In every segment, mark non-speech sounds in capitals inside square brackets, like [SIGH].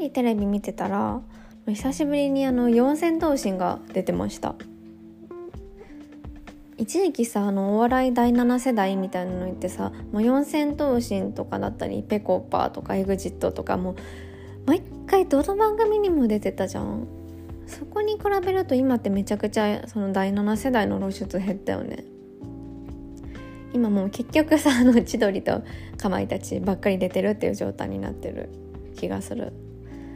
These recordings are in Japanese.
りテレビ見てたら久しぶりにあの四千頭身が出てました。一時期さあのお笑い第7世代みたいなの言ってさもう四千頭身とかだったりぺこぱとか EXIT とかも毎回どの番組にも出てたじゃん。そこに比べると今ってめちゃくちゃその第7世代の露出減ったよね。今もう結局さあの千鳥とかまいたちばっかり出てるっていう状態になってる気がする。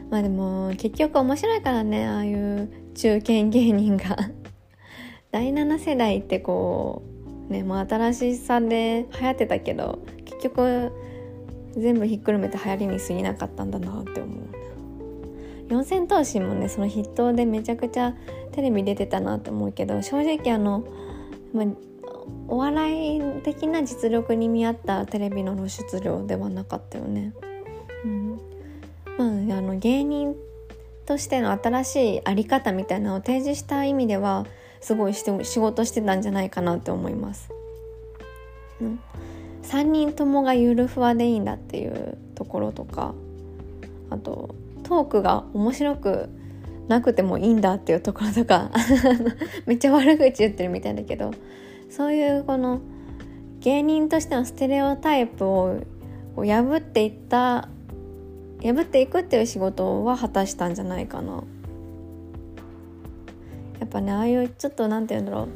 まあでも結局面白いからねああいう中堅芸人が。[LAUGHS] 第7世代ってこうねもう新しさで流行ってたけど結局全部ひっくるめて流行りに過ぎなかったんだなって思う。四千頭身もねその筆頭でめちゃくちゃテレビ出てたなって思うけど正直あの、まあ、お笑い的な実力に見合ったテレビの露出量ではなかったよね。うん。まあ、あの芸人としての新しい在り方みたいなのを提示した意味ではすごいして仕事してたんじゃないかなって思います。うん、3人ともがゆるふわでいいんだっていうところとかあとトークが面白くなくてもいいんだっていうところとか [LAUGHS] めっちゃ悪口言ってるみたいだけどそういうこの芸人としてのステレオタイプを破っていった破っていくっていう仕事は果たしたんじゃないかな。やっぱねああいうちょっと何て言うんだろう。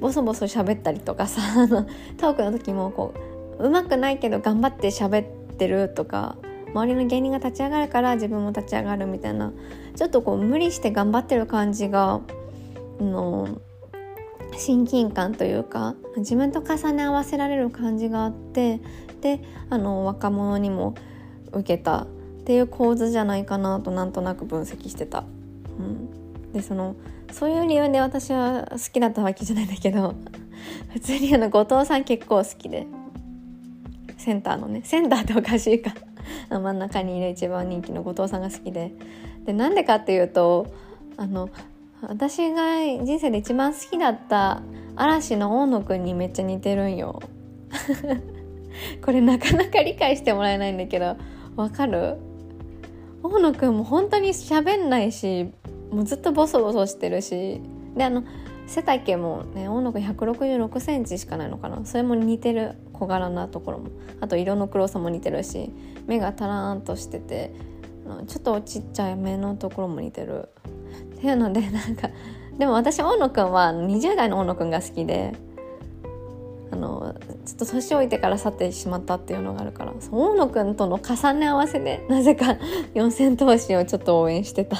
ボソボソ喋ったりとかさあのトークの時もこううまくないけど頑張って喋ってるとか周りの芸人が立ち上がるから自分も立ち上がるみたいなちょっとこう無理して頑張ってる感じがの親近感というか自分と重ね合わせられる感じがあってであの若者にも受けたっていう構図じゃないかなとなんとなく分析してた。うん、でそのそういう理由で私は好きだったわけじゃないんだけど [LAUGHS] 普通にあの後藤さん結構好きで。センターのね。センターっておかしいか。[LAUGHS] 真ん中にいる一番人気の後藤さんが好きで。でなんでかっていうとあの私が人生で一番好きだった嵐の大野くんにめっちゃ似てるんよ。[LAUGHS] これなかなか理解してもらえないんだけどわかる？大野くんも本当に喋んないしもうずっとボソボソしてるし。であの背丈もね大野くん1 6 6センチしかないのかな。それも似てる小柄なところも。あと色の黒さも似てるし目がタラーンとしててちょっとちっちゃい目のところも似てる。っていうのでなんかでも私大野くんは20代の大野くんが好きであのちょっと年老いてから去ってしまったっていうのがあるから大野くんとの重ね合わせでなぜか四千頭身をちょっと応援してた。